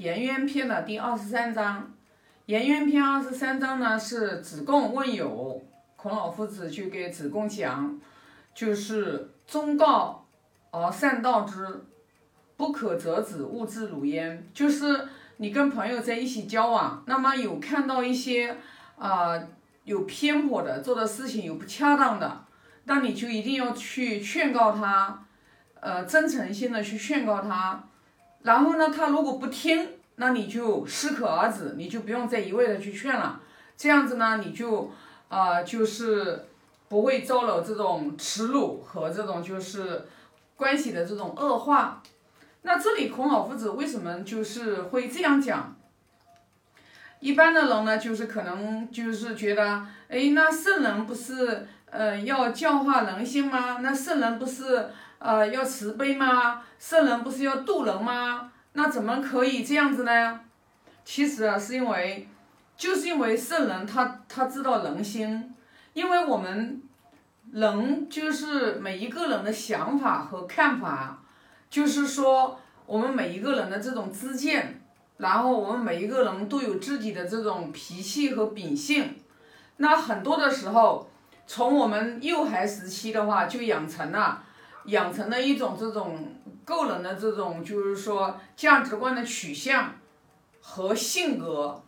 颜渊篇的第二十三章。颜渊篇二十三章呢是子贡问友，孔老夫子就给子贡讲，就是忠告而善道之，不可则止，勿自辱焉。就是你跟朋友在一起交往，那么有看到一些啊、有偏颇的，做的事情有不恰当的，那你就一定要去劝告他，呃，真诚性的去劝告他。然后呢，他如果不听，那你就适可而止，你就不用再一味的去劝了。这样子呢，你就啊、就是不会招惹这种耻辱和这种就是关系的这种恶化。那这里孔老夫子为什么就是会这样讲？一般的人呢，就是可能就是觉得，哎，那圣人不是呃要教化人心吗？那圣人不是呃要慈悲吗？圣人不是要渡人吗？那怎么可以这样子呢？其实啊，是因为就是因为圣人他他知道人心，因为我们人就是每一个人的想法和看法，就是说我们每一个人的这种知见，然后我们每一个人都有自己的这种脾气和秉性。那很多的时候，从我们幼孩时期的话，就养成了养成了一种这种个人的这种就是说价值观的取向和性格。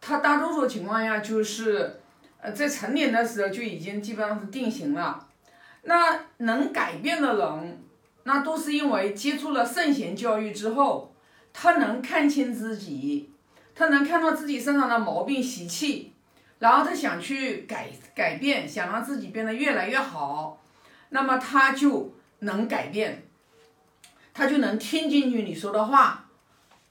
他大多数情况下就是，呃，在成年的时候就已经基本上是定型了。那能改变的人，那都是因为接触了圣贤教育之后，他能看清自己，他能看到自己身上的毛病习气，然后他想去改改变，想让自己变得越来越好，那么他就能改变，他就能听进去你说的话。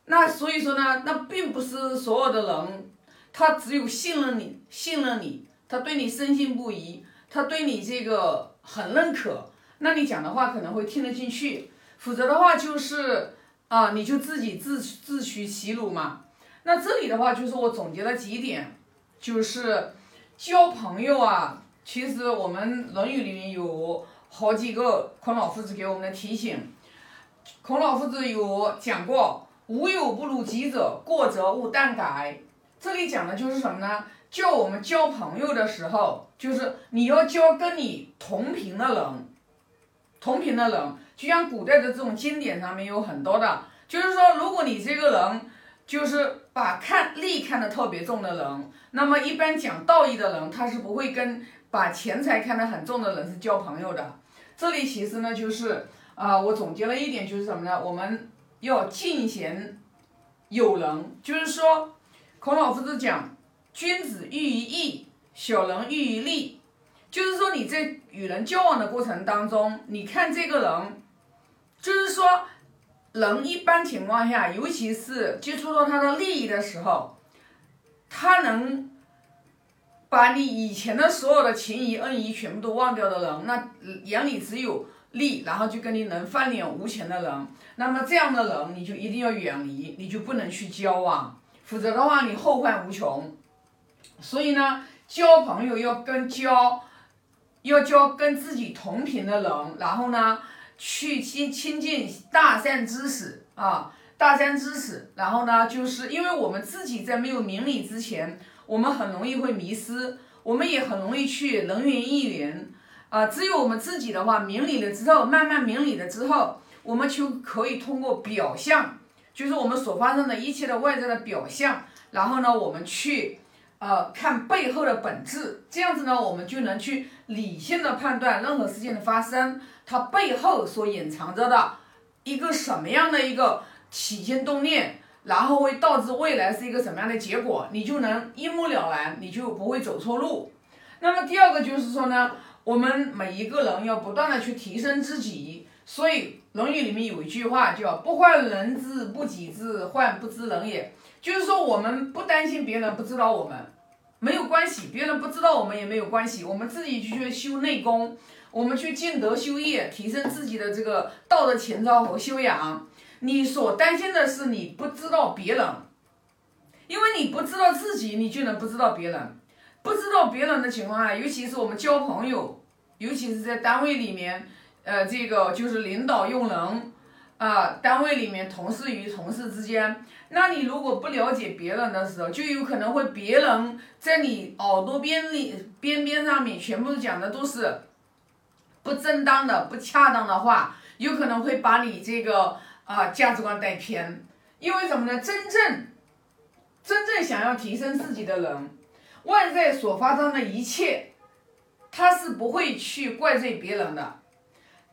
那所以说呢，那并不是所有的人，他只有信任你，信任你，他对你深信不疑，他对你这个很认可，那你讲的话可能会听得进去，否则的话就是啊，你就自己自自取其辱嘛。那这里的话就是我总结了几点，就是交朋友啊，其实我们《论语》里面有好几个孔老夫子给我们的提醒。孔老夫子有讲过，无有不如己者，过则勿惮改。这里讲的就是什么呢？叫我们交朋友的时候，就是你要交跟你同频的人，同频的人，就像古代的这种经典上面有很多的，就是说，如果你这个人就是把看利看得特别重的人，那么一般讲道义的人，他是不会跟把钱财看得很重的人是交朋友的。这里其实呢，就是啊、我总结了一点，就是什么呢？我们要敬贤友能，就是说，孔老夫子讲，君子喻于义，小人喻于利。就是说你在与人交往的过程当中，你看这个人，就是说，人一般情况下，尤其是接触到他的利益的时候，他能把你以前的所有的情谊恩义全部都忘掉的人，那眼里只有利，然后就跟你能翻脸无情的人，那么这样的人你就一定要远离，你就不能去交往，否则的话你后患无穷。所以呢，交朋友要跟交，要交跟自己同频的人，然后呢，去亲亲近大善知识啊，大善知识。然后呢，就是因为我们自己在没有明理之前，我们很容易会迷失，我们也很容易去人云亦云啊。只有我们自己的话明理了之后，慢慢明理了之后，我们就可以通过表象，就是我们所发生的一切的外在的表象，然后呢，我们去。呃，看背后的本质，这样子呢，我们就能去理性的判断任何事件的发生，它背后所隐藏着的一个什么样的一个起心动念，然后会导致未来是一个什么样的结果，你就能一目了然，你就不会走错路。那么第二个就是说呢，我们每一个人要不断的去提升自己，所以《论语》里面有一句话叫“不患人之不己知，患不知人也”，就是说我们不担心别人不知道我们。没有关系，别人不知道我们也没有关系，我们自己去修内功，我们去静德修业，提升自己的这个道德情操和修养。你所担心的是你不知道别人，因为你不知道自己，你就能不知道别人。不知道别人的情况下，尤其是我们交朋友，尤其是在单位里面，呃，这个就是领导用人，啊、单位里面同事与同事之间，那你如果不了解别人的时候，就有可能会别人在你耳朵边里边边上面全部讲的都是不正当的、不恰当的话，有可能会把你这个啊价值观带偏。因为什么呢？真正真正想要提升自己的人，外在所发生的一切，他是不会去怪罪别人的。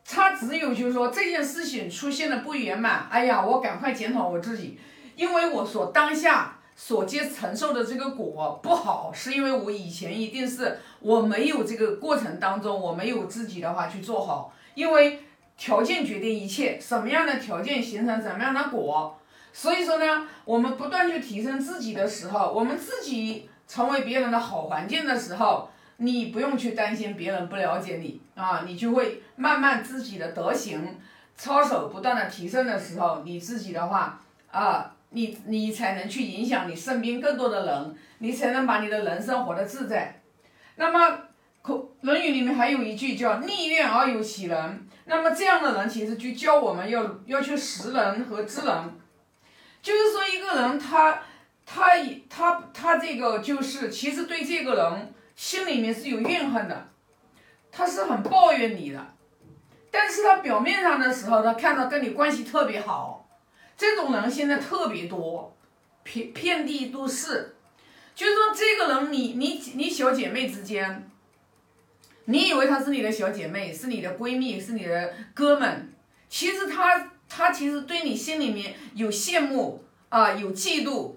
他只有就是说这件事情出现了不圆满，哎呀，我赶快检讨我自己，因为我所当下所接承受的这个果不好，是因为我以前一定是我没有这个过程当中我没有自己的话去做好，因为条件决定一切，什么样的条件形成什么样的果，所以说呢，我们不断去提升自己的时候，我们自己成为别人的好环境的时候。你不用去担心别人不了解你啊，你就会慢慢自己的德行操守不断的提升的时候，你自己的话啊，你你才能去影响你身边更多的人，你才能把你的人生活得自在。那么口《论语》里面还有一句叫“逆愿而有其人”，那么这样的人其实就教我们要要去识人和知人，就是说一个人他他他他这个就是其实对这个人。心里面是有怨恨的，他是很抱怨你的，但是他表面上的时候，他看到跟你关系特别好，这种人现在特别多，遍遍地都是。就是说，这个人，你你你小姐妹之间，你以为她是你的小姐妹，是你的闺蜜，是你的哥们，其实她她其实对你心里面有羡慕啊，有嫉妒。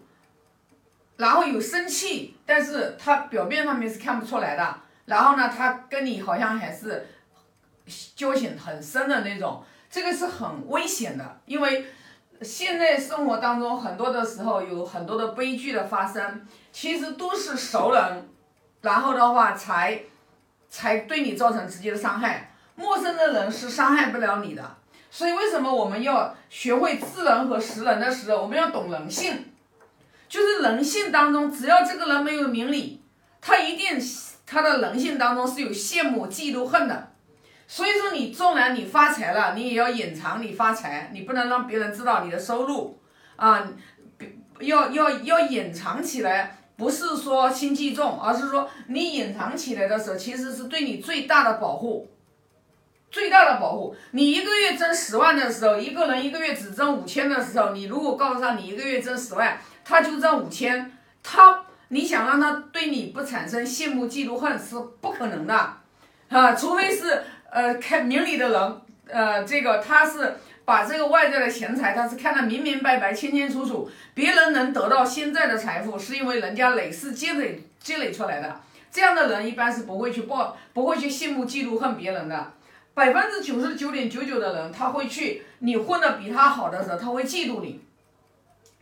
然后有生气，但是她表面上面是看不出来的。然后呢，她跟你好像还是交情很深的那种，这个是很危险的。因为现在生活当中很多的时候有很多的悲剧的发生，其实都是熟人，然后的话才才对你造成直接的伤害。陌生的人是伤害不了你的。所以为什么我们要学会知人和识人的时候，我们要懂人性。就是人性当中，只要这个人没有明理，他一定他的人性当中是有羡慕、嫉妒、恨的。所以说，你纵然你发财了，你也要隐藏你发财，你不能让别人知道你的收入啊，要要要隐藏起来。不是说心计重，而是说你隐藏起来的时候，其实是对你最大的保护，最大的保护。你一个月挣十万的时候，一个人一个月只挣五千的时候，你如果告诉他你一个月挣十万。他就挣五千，他你想让他对你不产生羡慕、嫉妒、恨是不可能的，啊，除非是呃开明理的人，呃，这个他是把这个外在的钱财他是看得明明白白、清清楚楚。别人能得到现在的财富，是因为人家累世积累积累出来的。这样的人一般是不会去报，不会去羡慕、嫉妒、恨别人的。百分之九十九点九九的人，他会去你混得比他好的时候，他会嫉妒你。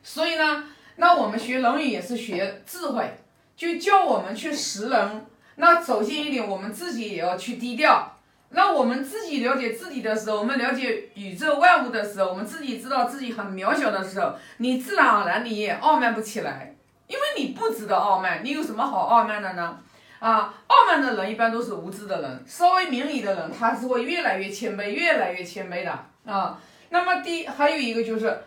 所以呢。那我们学《论语》也是学智慧，就教我们去识人。那首先一点，我们自己也要去低调。那我们自己了解自己的时候，我们了解宇宙万物的时候，我们自己知道自己很渺小的时候，你自然而然你也傲慢不起来，因为你不值得傲慢。你有什么好傲慢的呢？啊，傲慢的人一般都是无知的人，稍微明理的人，他是会越来越谦卑，越来越谦卑的啊。那么第还有一个就是。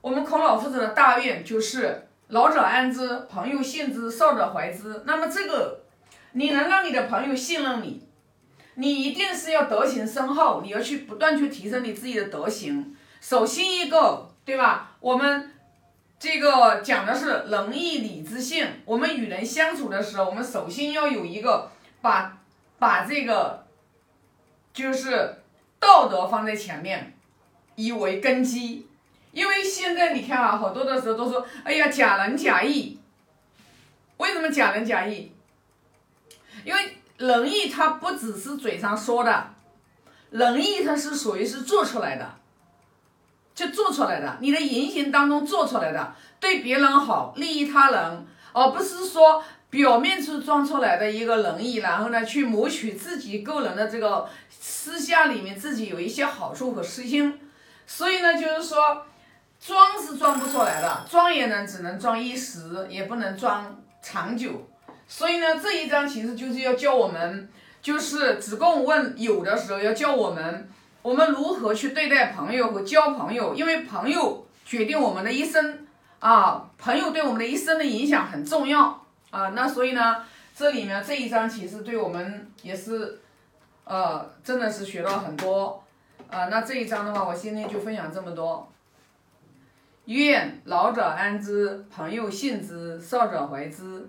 我们孔老夫子的大愿就是老者安之，朋友信之，少者怀之。那么这个，你能让你的朋友信任你，你一定是要德行深厚，你要去不断去提升你自己的德行。首先一个，对吧？我们这个讲的是仁义礼智信。我们与人相处的时候，我们首先要有一个把把这个就是道德放在前面，以为根基。因为现在你看啊，好多的时候都说，哎呀，假仁假义。为什么假仁假义？因为仁义它不只是嘴上说的，仁义它是属于是做出来的，就做出来的，你的言行当中做出来的，对别人好，利益他人，而不是说表面是装出来的一个仁义，然后呢去谋取自己个人的这个私下里面自己有一些好处和私心。所以呢，就是说。装是装不出来的，装也呢只能装一时，也不能装长久。所以呢，这一章其实就是要教我们，就是子贡问友的时候，要教我们，我们如何去对待朋友和交朋友，因为朋友决定我们的一生，啊，朋友对我们的一生的影响很重要啊。那所以呢，这里面这一章其实对我们也是，呃，真的是学到很多啊。那这一章的话，我今天就分享这么多。愿老者安之，朋友信之，少者怀之。